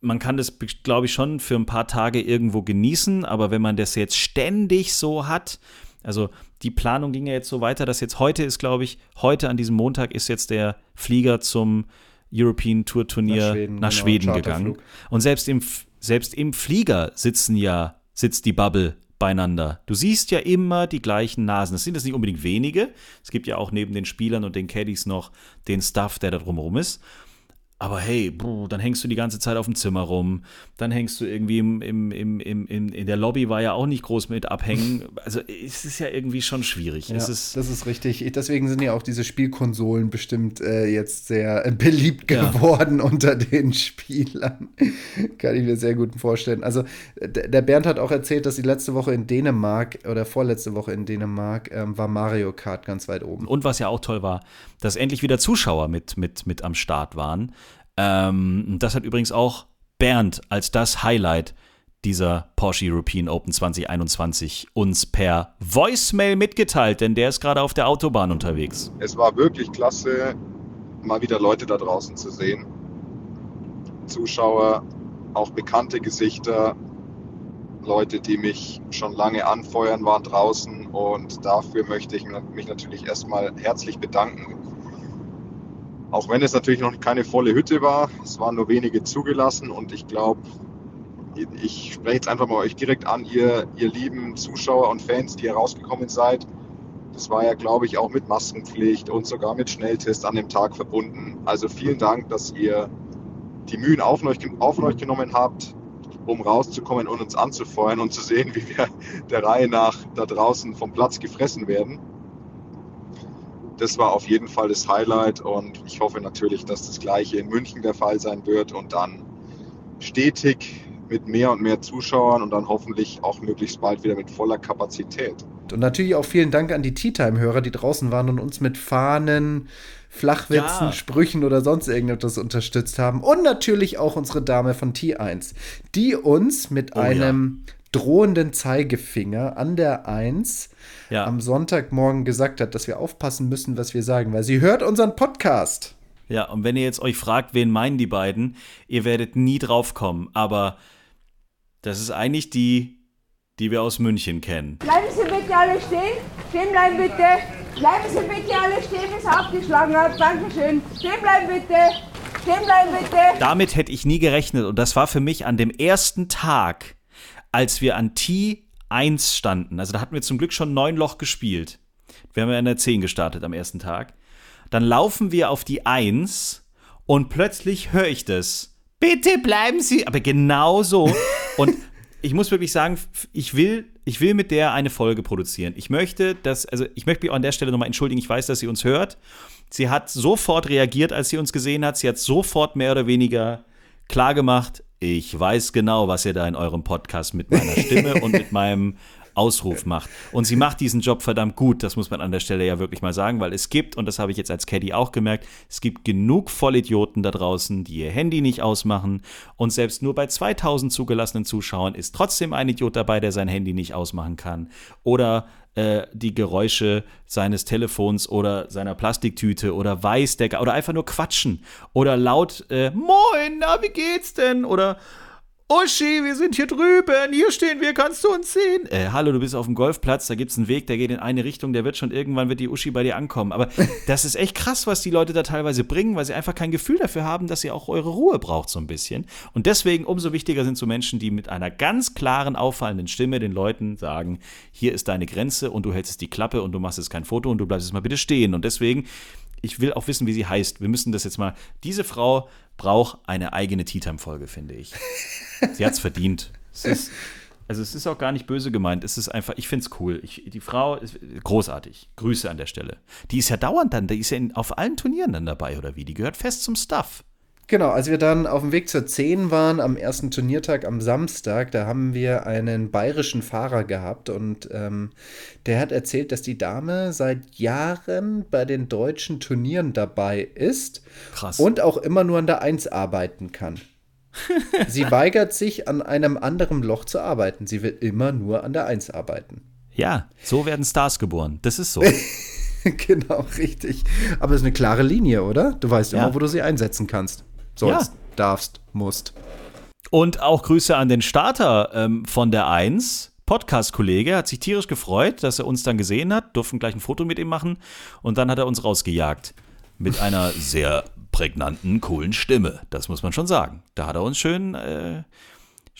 man kann das, glaube ich, schon für ein paar Tage irgendwo genießen, aber wenn man das jetzt ständig so hat, also die Planung ging ja jetzt so weiter, dass jetzt heute ist, glaube ich, heute an diesem Montag ist jetzt der Flieger zum European Tour Turnier nach Schweden, nach genau, Schweden gegangen. Und selbst im, selbst im Flieger sitzen ja, sitzt die Bubble beieinander. Du siehst ja immer die gleichen Nasen. Es sind jetzt nicht unbedingt wenige. Es gibt ja auch neben den Spielern und den Caddies noch den Stuff, der da drumherum ist. Aber hey, bruh, dann hängst du die ganze Zeit auf dem Zimmer rum. Dann hängst du irgendwie im, im, im, im, in der Lobby war ja auch nicht groß mit abhängen. Also es ist ja irgendwie schon schwierig. Ja, ist das ist richtig. Deswegen sind ja auch diese Spielkonsolen bestimmt äh, jetzt sehr äh, beliebt geworden ja. unter den Spielern. Kann ich mir sehr gut vorstellen. Also der Bernd hat auch erzählt, dass die letzte Woche in Dänemark oder vorletzte Woche in Dänemark ähm, war Mario Kart ganz weit oben. Und was ja auch toll war, dass endlich wieder Zuschauer mit, mit, mit am Start waren. Ähm, das hat übrigens auch Bernd als das Highlight dieser Porsche European Open 2021 uns per Voicemail mitgeteilt, denn der ist gerade auf der Autobahn unterwegs. Es war wirklich klasse, mal wieder Leute da draußen zu sehen. Zuschauer auch bekannte Gesichter, Leute, die mich schon lange anfeuern, waren draußen und dafür möchte ich mich natürlich erstmal herzlich bedanken. Auch wenn es natürlich noch keine volle Hütte war, es waren nur wenige zugelassen und ich glaube, ich spreche jetzt einfach mal euch direkt an, ihr, ihr lieben Zuschauer und Fans, die herausgekommen seid. Das war ja, glaube ich, auch mit Maskenpflicht und sogar mit Schnelltest an dem Tag verbunden. Also vielen Dank, dass ihr die Mühen auf euch, auf euch genommen habt, um rauszukommen und uns anzufeuern und zu sehen, wie wir der Reihe nach da draußen vom Platz gefressen werden. Das war auf jeden Fall das Highlight und ich hoffe natürlich, dass das gleiche in München der Fall sein wird und dann stetig mit mehr und mehr Zuschauern und dann hoffentlich auch möglichst bald wieder mit voller Kapazität. Und natürlich auch vielen Dank an die Tea Time-Hörer, die draußen waren und uns mit Fahnen, Flachwitzen, ja. Sprüchen oder sonst irgendetwas unterstützt haben. Und natürlich auch unsere Dame von T1, die uns mit oh, einem ja. Drohenden Zeigefinger an der 1 ja. am Sonntagmorgen gesagt hat, dass wir aufpassen müssen, was wir sagen, weil sie hört unseren Podcast. Ja, und wenn ihr jetzt euch fragt, wen meinen die beiden, ihr werdet nie drauf kommen. Aber das ist eigentlich die, die wir aus München kennen. Bleiben Sie bitte alle stehen. Stehen bleiben bitte. Bleiben Sie bitte alle stehen, bis er aufgeschlagen hat. Dankeschön. Stehen bleiben bitte. Stehen bleiben bitte. Damit hätte ich nie gerechnet. Und das war für mich an dem ersten Tag, als wir an T1 standen. Also da hatten wir zum Glück schon neun Loch gespielt. Wir haben ja in der 10 gestartet am ersten Tag. Dann laufen wir auf die 1 und plötzlich höre ich das. Bitte bleiben Sie. Aber genau so. Und ich muss wirklich sagen, ich will, ich will mit der eine Folge produzieren. Ich möchte, dass, also ich möchte mich an der Stelle nochmal entschuldigen. Ich weiß, dass sie uns hört. Sie hat sofort reagiert, als sie uns gesehen hat. Sie hat sofort mehr oder weniger klar gemacht, ich weiß genau, was ihr da in eurem Podcast mit meiner Stimme und mit meinem Ausruf macht. Und sie macht diesen Job verdammt gut, das muss man an der Stelle ja wirklich mal sagen, weil es gibt, und das habe ich jetzt als Caddy auch gemerkt, es gibt genug Vollidioten da draußen, die ihr Handy nicht ausmachen. Und selbst nur bei 2000 zugelassenen Zuschauern ist trotzdem ein Idiot dabei, der sein Handy nicht ausmachen kann. Oder äh, die Geräusche seines Telefons oder seiner Plastiktüte oder Weißdecker oder einfach nur quatschen oder laut äh, Moin, na, wie geht's denn? Oder Uschi, wir sind hier drüben, hier stehen wir, kannst du uns sehen? Äh, hallo, du bist auf dem Golfplatz, da gibt es einen Weg, der geht in eine Richtung, der wird schon irgendwann wird die Uschi bei dir ankommen. Aber das ist echt krass, was die Leute da teilweise bringen, weil sie einfach kein Gefühl dafür haben, dass ihr auch eure Ruhe braucht so ein bisschen. Und deswegen umso wichtiger sind so Menschen, die mit einer ganz klaren, auffallenden Stimme den Leuten sagen, hier ist deine Grenze und du hältst die Klappe und du machst jetzt kein Foto und du bleibst jetzt mal bitte stehen. Und deswegen ich will auch wissen, wie sie heißt. Wir müssen das jetzt mal. Diese Frau braucht eine eigene Tea Time Folge, finde ich. Sie hat es verdient. Es ist, also es ist auch gar nicht böse gemeint. Es ist einfach, ich finde es cool. Ich, die Frau ist großartig. Grüße an der Stelle. Die ist ja dauernd dann, die ist ja in, auf allen Turnieren dann dabei, oder wie? Die gehört fest zum Stuff. Genau, als wir dann auf dem Weg zur 10 waren, am ersten Turniertag am Samstag, da haben wir einen bayerischen Fahrer gehabt und ähm, der hat erzählt, dass die Dame seit Jahren bei den deutschen Turnieren dabei ist Krass. und auch immer nur an der 1 arbeiten kann. Sie weigert sich, an einem anderen Loch zu arbeiten. Sie will immer nur an der 1 arbeiten. Ja, so werden Stars geboren. Das ist so. genau, richtig. Aber es ist eine klare Linie, oder? Du weißt ja. immer, wo du sie einsetzen kannst sollst, ja. darfst, musst. Und auch Grüße an den Starter ähm, von der 1. Podcast-Kollege hat sich tierisch gefreut, dass er uns dann gesehen hat, durften gleich ein Foto mit ihm machen und dann hat er uns rausgejagt. Mit einer sehr prägnanten, coolen Stimme. Das muss man schon sagen. Da hat er uns schön äh,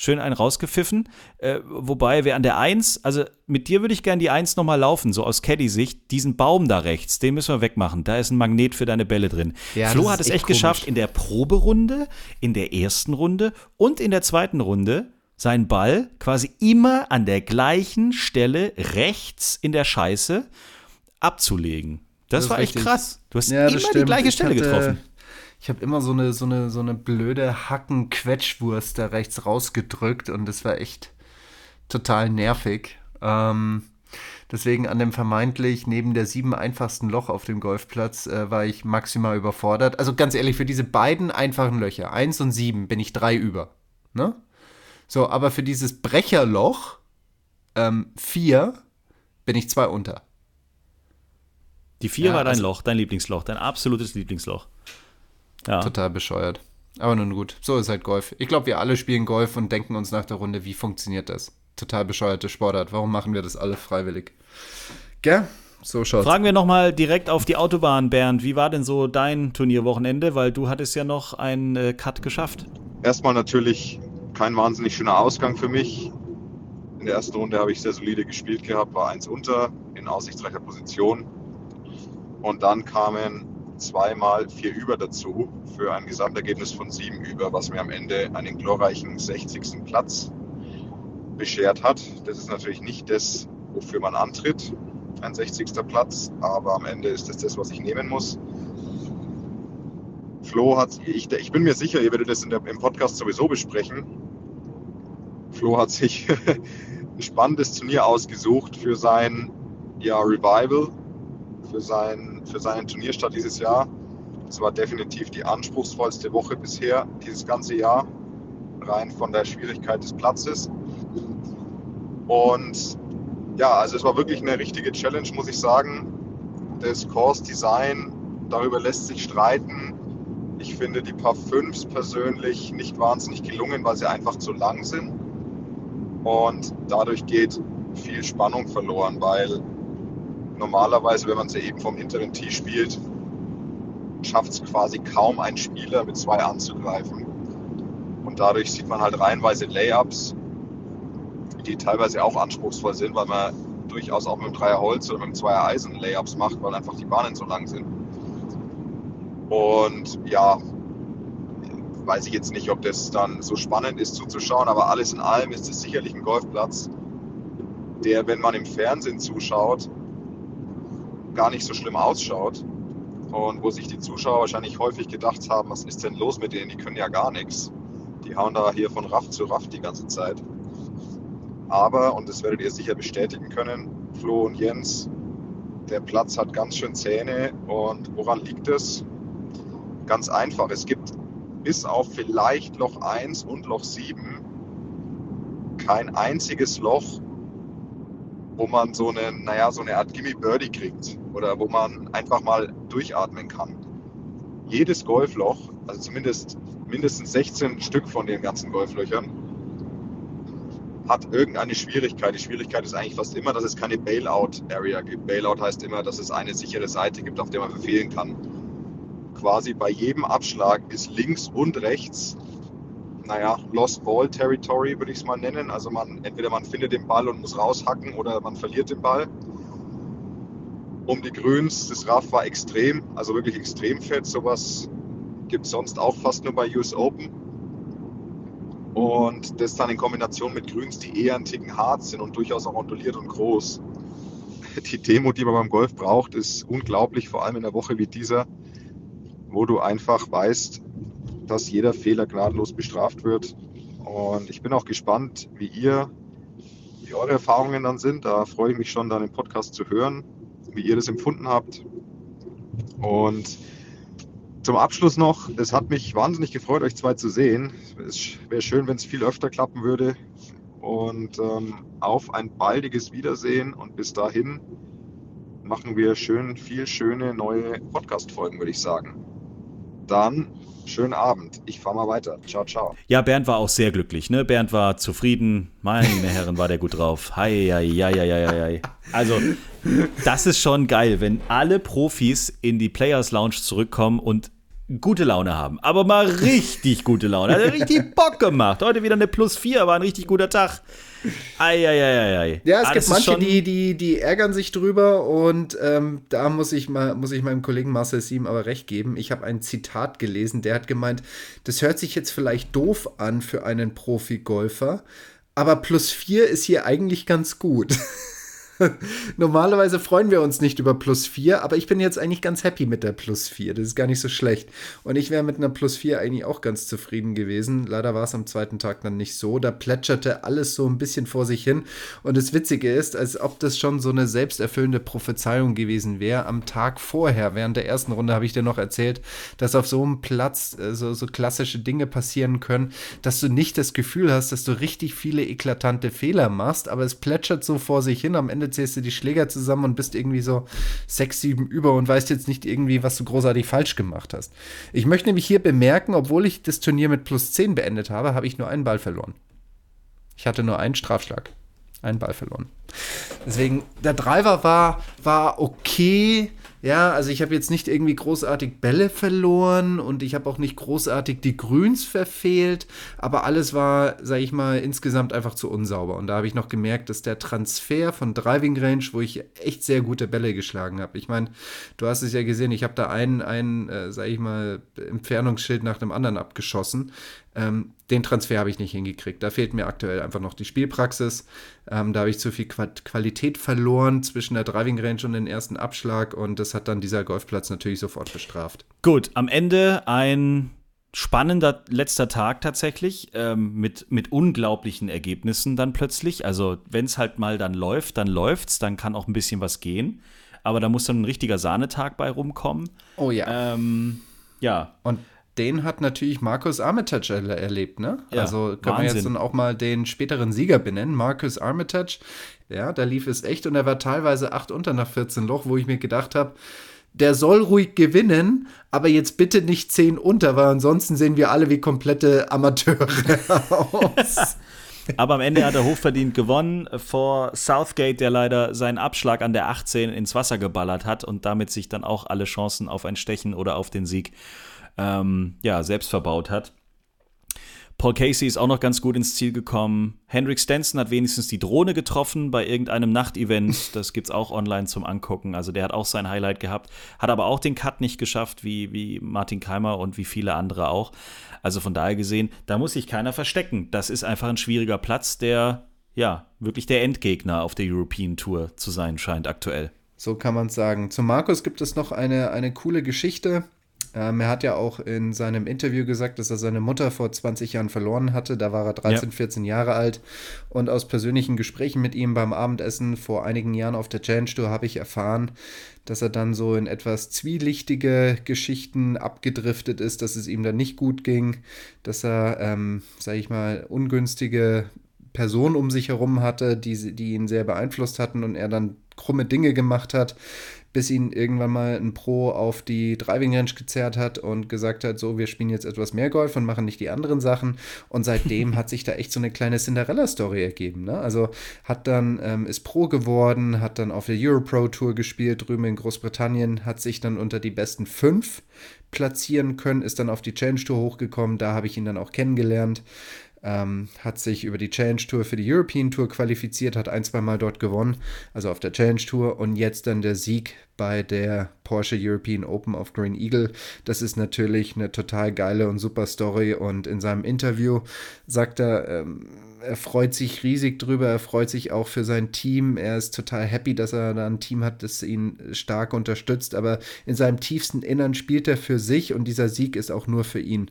schön einen rausgepfiffen. Äh, wobei, wer an der 1, also mit dir würde ich gerne die 1 nochmal laufen, so aus Caddy-Sicht. Diesen Baum da rechts, den müssen wir wegmachen. Da ist ein Magnet für deine Bälle drin. Ja, Flo hat es echt, echt geschafft, in der Proberunde, in der ersten Runde und in der zweiten Runde seinen Ball quasi immer an der gleichen Stelle rechts in der Scheiße abzulegen. Das, das war echt richtig. krass. Du hast ja, immer die gleiche Stelle hatte, getroffen ich habe immer so eine, so eine, so eine blöde Hacken-Quetschwurst da rechts rausgedrückt und das war echt total nervig. Ähm, deswegen an dem vermeintlich neben der sieben einfachsten Loch auf dem Golfplatz äh, war ich maximal überfordert. Also ganz ehrlich, für diese beiden einfachen Löcher, eins und sieben, bin ich drei über. Ne? So, aber für dieses Brecherloch, ähm, vier, bin ich zwei unter. Die vier ja, war dein also, Loch, dein Lieblingsloch, dein absolutes Lieblingsloch. Ja. Total bescheuert. Aber nun gut, so ist halt Golf. Ich glaube, wir alle spielen Golf und denken uns nach der Runde, wie funktioniert das? Total bescheuerte Sportart. Warum machen wir das alle freiwillig? Gell? So schaut's. Fragen wir nochmal direkt auf die Autobahn, Bernd. Wie war denn so dein Turnierwochenende? Weil du hattest ja noch einen äh, Cut geschafft. Erstmal natürlich kein wahnsinnig schöner Ausgang für mich. In der ersten Runde habe ich sehr solide gespielt gehabt, war eins unter in aussichtsreicher Position. Und dann kamen zweimal vier über dazu für ein Gesamtergebnis von sieben über, was mir am Ende einen glorreichen 60. Platz beschert hat. Das ist natürlich nicht das, wofür man antritt, ein 60. Platz, aber am Ende ist das das, was ich nehmen muss. Flo hat, ich, ich bin mir sicher, ihr werdet das der, im Podcast sowieso besprechen. Flo hat sich ein spannendes Turnier ausgesucht für sein ja, Revival, für, sein, für seinen Turnierstart dieses Jahr. Es war definitiv die anspruchsvollste Woche bisher, dieses ganze Jahr, rein von der Schwierigkeit des Platzes. Und ja, also es war wirklich eine richtige Challenge, muss ich sagen. Das Course Design, darüber lässt sich streiten. Ich finde die Paar 5 persönlich nicht wahnsinnig gelungen, weil sie einfach zu lang sind. Und dadurch geht viel Spannung verloren, weil normalerweise, wenn man sie eben vom hinteren Tee spielt, schafft es quasi kaum ein Spieler mit zwei anzugreifen. Und dadurch sieht man halt reihenweise Layups, die teilweise auch anspruchsvoll sind, weil man durchaus auch mit dem Dreier Holz oder mit dem Zweier Eisen Layups macht, weil einfach die Bahnen so lang sind. Und ja, weiß ich jetzt nicht, ob das dann so spannend ist zuzuschauen, aber alles in allem ist es sicherlich ein Golfplatz, der, wenn man im Fernsehen zuschaut, gar nicht so schlimm ausschaut und wo sich die Zuschauer wahrscheinlich häufig gedacht haben, was ist denn los mit denen, die können ja gar nichts. Die hauen da hier von Raff zu Raff die ganze Zeit. Aber, und das werdet ihr sicher bestätigen können, Flo und Jens, der Platz hat ganz schön Zähne. Und woran liegt es? Ganz einfach. Es gibt bis auf vielleicht Loch 1 und Loch 7 kein einziges Loch, wo man so eine, naja, so eine Art Gimme Birdie kriegt oder wo man einfach mal durchatmen kann. Jedes Golfloch, also zumindest mindestens 16 Stück von den ganzen Golflöchern, hat irgendeine Schwierigkeit. Die Schwierigkeit ist eigentlich fast immer, dass es keine Bailout-Area gibt. Bailout heißt immer, dass es eine sichere Seite gibt, auf der man verfehlen kann. Quasi bei jedem Abschlag ist links und rechts, naja, Lost Ball Territory würde ich es mal nennen. Also man, entweder man findet den Ball und muss raushacken oder man verliert den Ball. Um die Grüns, das Raff war extrem, also wirklich extrem fett. Sowas gibt es sonst auch fast nur bei US Open. Und das dann in Kombination mit Grüns, die eher ein Ticken hart sind und durchaus auch onduliert und groß. Die Demo, die man beim Golf braucht, ist unglaublich, vor allem in einer Woche wie dieser, wo du einfach weißt, dass jeder Fehler gnadenlos bestraft wird. Und ich bin auch gespannt, wie ihr, wie eure Erfahrungen dann sind. Da freue ich mich schon, dann im Podcast zu hören, wie ihr das empfunden habt. Und zum Abschluss noch, es hat mich wahnsinnig gefreut, euch zwei zu sehen. Es wäre schön, wenn es viel öfter klappen würde. Und ähm, auf ein baldiges Wiedersehen und bis dahin machen wir schön viel schöne neue Podcast-Folgen, würde ich sagen. Dann schönen Abend. Ich fahre mal weiter. Ciao, ciao. Ja, Bernd war auch sehr glücklich, ne? Bernd war zufrieden. Meine Herren, war der gut drauf. Hei, hei, hei, hei, hei. Also, das ist schon geil, wenn alle Profis in die Players Lounge zurückkommen und gute Laune haben. Aber mal richtig gute Laune. Hat richtig Bock gemacht. Heute wieder eine Plus 4, war ein richtig guter Tag. Eieieiei. Ja, es ah, gibt manche, die, die, die ärgern sich drüber und ähm, da muss ich, mal, muss ich meinem Kollegen Marcel Sieben aber recht geben. Ich habe ein Zitat gelesen, der hat gemeint, das hört sich jetzt vielleicht doof an für einen Profi-Golfer, aber plus 4 ist hier eigentlich ganz gut. Normalerweise freuen wir uns nicht über plus 4, aber ich bin jetzt eigentlich ganz happy mit der plus 4. Das ist gar nicht so schlecht. Und ich wäre mit einer plus 4 eigentlich auch ganz zufrieden gewesen. Leider war es am zweiten Tag dann nicht so. Da plätscherte alles so ein bisschen vor sich hin. Und das Witzige ist, als ob das schon so eine selbsterfüllende Prophezeiung gewesen wäre. Am Tag vorher, während der ersten Runde, habe ich dir noch erzählt, dass auf so einem Platz äh, so, so klassische Dinge passieren können, dass du nicht das Gefühl hast, dass du richtig viele eklatante Fehler machst, aber es plätschert so vor sich hin. Am Ende Zählst du die Schläger zusammen und bist irgendwie so sechs, sieben über und weißt jetzt nicht irgendwie, was du großartig falsch gemacht hast. Ich möchte nämlich hier bemerken, obwohl ich das Turnier mit plus 10 beendet habe, habe ich nur einen Ball verloren. Ich hatte nur einen Strafschlag. Einen Ball verloren. Deswegen, der Driver war, war okay. Ja, also ich habe jetzt nicht irgendwie großartig Bälle verloren und ich habe auch nicht großartig die Grüns verfehlt, aber alles war, sage ich mal, insgesamt einfach zu unsauber. Und da habe ich noch gemerkt, dass der Transfer von Driving Range, wo ich echt sehr gute Bälle geschlagen habe. Ich meine, du hast es ja gesehen, ich habe da einen, einen äh, sage ich mal, Entfernungsschild nach dem anderen abgeschossen. Ähm, den Transfer habe ich nicht hingekriegt. Da fehlt mir aktuell einfach noch die Spielpraxis. Ähm, da habe ich zu viel Qualität verloren zwischen der Driving Range und dem ersten Abschlag und das hat dann dieser Golfplatz natürlich sofort bestraft. Gut, am Ende ein spannender letzter Tag tatsächlich ähm, mit, mit unglaublichen Ergebnissen dann plötzlich. Also wenn es halt mal dann läuft, dann läuft's, dann kann auch ein bisschen was gehen. Aber da muss dann ein richtiger Sahnetag bei rumkommen. Oh ja. Ähm, ja. Und den hat natürlich Markus Armitage er erlebt, ne? Ja, also können wir jetzt dann auch mal den späteren Sieger benennen, Markus Armitage. Ja, da lief es echt und er war teilweise 8 unter nach 14 Loch, wo ich mir gedacht habe, der soll ruhig gewinnen, aber jetzt bitte nicht 10 unter, weil ansonsten sehen wir alle wie komplette Amateure aus. Aber am Ende hat er hochverdient gewonnen vor Southgate, der leider seinen Abschlag an der 18 ins Wasser geballert hat und damit sich dann auch alle Chancen auf ein Stechen oder auf den Sieg ähm, ja, selbst verbaut hat. Paul Casey ist auch noch ganz gut ins Ziel gekommen. Hendrik Stenson hat wenigstens die Drohne getroffen bei irgendeinem Nachtevent. Das gibt es auch online zum Angucken. Also der hat auch sein Highlight gehabt. Hat aber auch den Cut nicht geschafft, wie, wie Martin Keimer und wie viele andere auch. Also von daher gesehen, da muss sich keiner verstecken. Das ist einfach ein schwieriger Platz, der ja wirklich der Endgegner auf der European Tour zu sein scheint aktuell. So kann man es sagen. Zu Markus gibt es noch eine, eine coole Geschichte. Ähm, er hat ja auch in seinem Interview gesagt, dass er seine Mutter vor 20 Jahren verloren hatte. Da war er 13, ja. 14 Jahre alt. Und aus persönlichen Gesprächen mit ihm beim Abendessen vor einigen Jahren auf der Challenge Tour habe ich erfahren, dass er dann so in etwas zwielichtige Geschichten abgedriftet ist, dass es ihm dann nicht gut ging, dass er, ähm, sage ich mal, ungünstige Personen um sich herum hatte, die, die ihn sehr beeinflusst hatten und er dann krumme Dinge gemacht hat bis ihn irgendwann mal ein Pro auf die Driving Range gezerrt hat und gesagt hat, so, wir spielen jetzt etwas mehr Golf und machen nicht die anderen Sachen. Und seitdem hat sich da echt so eine kleine Cinderella-Story ergeben. Ne? Also hat dann, ähm, ist Pro geworden, hat dann auf der Europro Tour gespielt, drüben in Großbritannien, hat sich dann unter die besten fünf platzieren können, ist dann auf die Challenge Tour hochgekommen, da habe ich ihn dann auch kennengelernt. Ähm, hat sich über die Challenge Tour für die European Tour qualifiziert, hat ein, zwei Mal dort gewonnen, also auf der Challenge Tour und jetzt dann der Sieg bei der Porsche European Open auf Green Eagle. Das ist natürlich eine total geile und super Story und in seinem Interview sagt er, ähm, er freut sich riesig drüber, er freut sich auch für sein Team, er ist total happy, dass er da ein Team hat, das ihn stark unterstützt, aber in seinem tiefsten Innern spielt er für sich und dieser Sieg ist auch nur für ihn.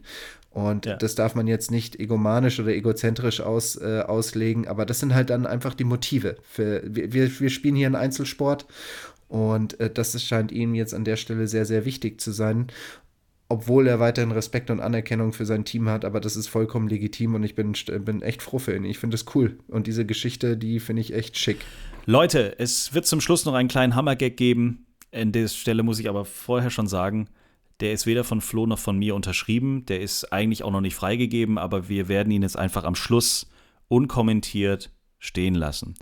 Und ja. das darf man jetzt nicht egomanisch oder egozentrisch aus, äh, auslegen, aber das sind halt dann einfach die Motive. Für, wir, wir spielen hier einen Einzelsport und äh, das scheint ihm jetzt an der Stelle sehr, sehr wichtig zu sein. Obwohl er weiterhin Respekt und Anerkennung für sein Team hat, aber das ist vollkommen legitim und ich bin, bin echt froh für ihn. Ich finde das cool. Und diese Geschichte, die finde ich echt schick. Leute, es wird zum Schluss noch einen kleinen Hammergag geben. An der Stelle muss ich aber vorher schon sagen, der ist weder von Flo noch von mir unterschrieben. Der ist eigentlich auch noch nicht freigegeben, aber wir werden ihn jetzt einfach am Schluss unkommentiert stehen lassen.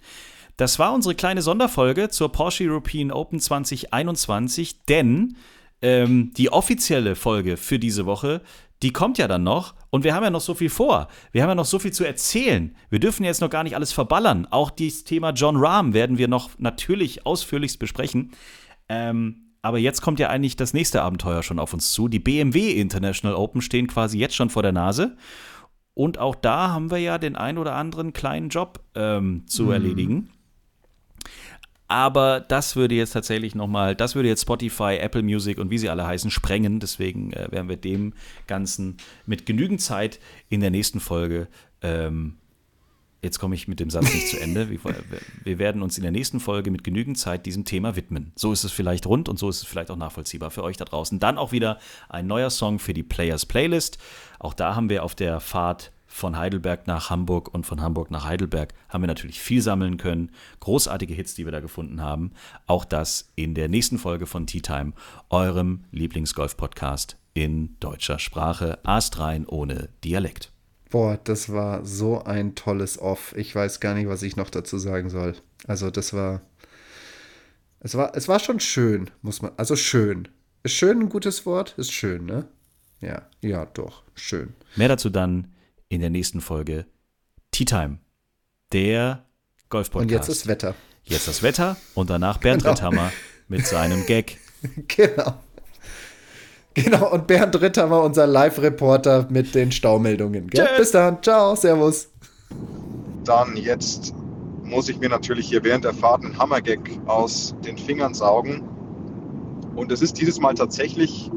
Das war unsere kleine Sonderfolge zur Porsche European Open 2021, denn ähm, die offizielle Folge für diese Woche, die kommt ja dann noch und wir haben ja noch so viel vor. Wir haben ja noch so viel zu erzählen. Wir dürfen jetzt noch gar nicht alles verballern. Auch das Thema John Rahm werden wir noch natürlich ausführlichst besprechen. Ähm, aber jetzt kommt ja eigentlich das nächste Abenteuer schon auf uns zu. Die BMW International Open stehen quasi jetzt schon vor der Nase. Und auch da haben wir ja den ein oder anderen kleinen Job ähm, zu mhm. erledigen. Aber das würde jetzt tatsächlich nochmal, das würde jetzt Spotify, Apple Music und wie sie alle heißen, sprengen. Deswegen äh, werden wir dem Ganzen mit genügend Zeit in der nächsten Folge ähm, Jetzt komme ich mit dem Satz nicht zu Ende. Wir, werden uns in der nächsten Folge mit genügend Zeit diesem Thema widmen. So ist es vielleicht rund und so ist es vielleicht auch nachvollziehbar für euch da draußen. Dann auch wieder ein neuer Song für die Players Playlist. Auch da haben wir auf der Fahrt von Heidelberg nach Hamburg und von Hamburg nach Heidelberg haben wir natürlich viel sammeln können. Großartige Hits, die wir da gefunden haben. Auch das in der nächsten Folge von Tea Time, eurem Lieblingsgolf-Podcast in deutscher Sprache. Astrein ohne Dialekt. Boah, das war so ein tolles Off. Ich weiß gar nicht, was ich noch dazu sagen soll. Also, das war. Es war, es war schon schön, muss man. Also schön. Ist schön ein gutes Wort? Ist schön, ne? Ja, ja, doch. Schön. Mehr dazu dann in der nächsten Folge Tea Time, der Golf-Podcast. Und jetzt ist Wetter. Jetzt das Wetter und danach Bernd Genau. Ritthammer mit seinem Gag. Genau. Genau, und Bernd Ritter war unser Live-Reporter mit den Staumeldungen. Gell? Bis dann. Ciao, Servus. Dann jetzt muss ich mir natürlich hier während der Fahrt einen Hammergag aus den Fingern saugen. Und es ist dieses Mal tatsächlich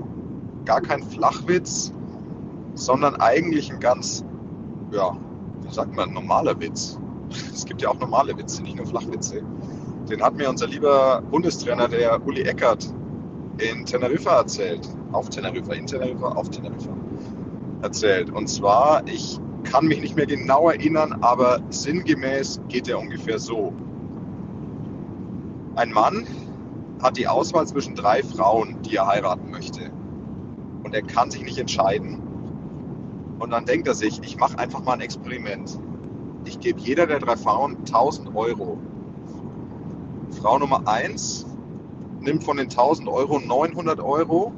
gar kein Flachwitz, sondern eigentlich ein ganz, ja, wie sagt man, normaler Witz. Es gibt ja auch normale Witze, nicht nur Flachwitze. Den hat mir unser lieber Bundestrainer, der Uli Eckert, in Teneriffa erzählt. Auf Teneriffa, in Teneriffa, auf Teneriffa erzählt. Und zwar, ich kann mich nicht mehr genau erinnern, aber sinngemäß geht er ungefähr so. Ein Mann hat die Auswahl zwischen drei Frauen, die er heiraten möchte. Und er kann sich nicht entscheiden. Und dann denkt er sich, ich mache einfach mal ein Experiment. Ich gebe jeder der drei Frauen 1000 Euro. Frau Nummer 1 nimmt von den 1000 Euro 900 Euro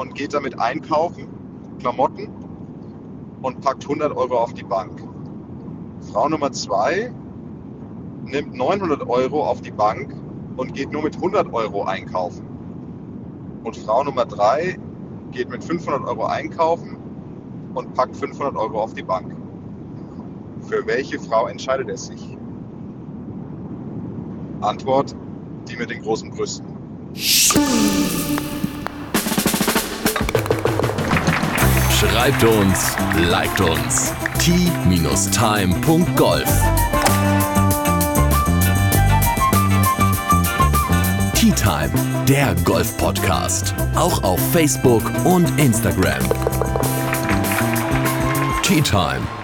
und geht damit einkaufen, Klamotten und packt 100 Euro auf die Bank. Frau Nummer 2 nimmt 900 Euro auf die Bank und geht nur mit 100 Euro einkaufen. Und Frau Nummer 3 geht mit 500 Euro einkaufen und packt 500 Euro auf die Bank. Für welche Frau entscheidet er sich? Antwort, die mit den großen Brüsten. Schreibt uns, liked uns. t-time.golf Tea Time, der Golf-Podcast. Auch auf Facebook und Instagram. Tea Time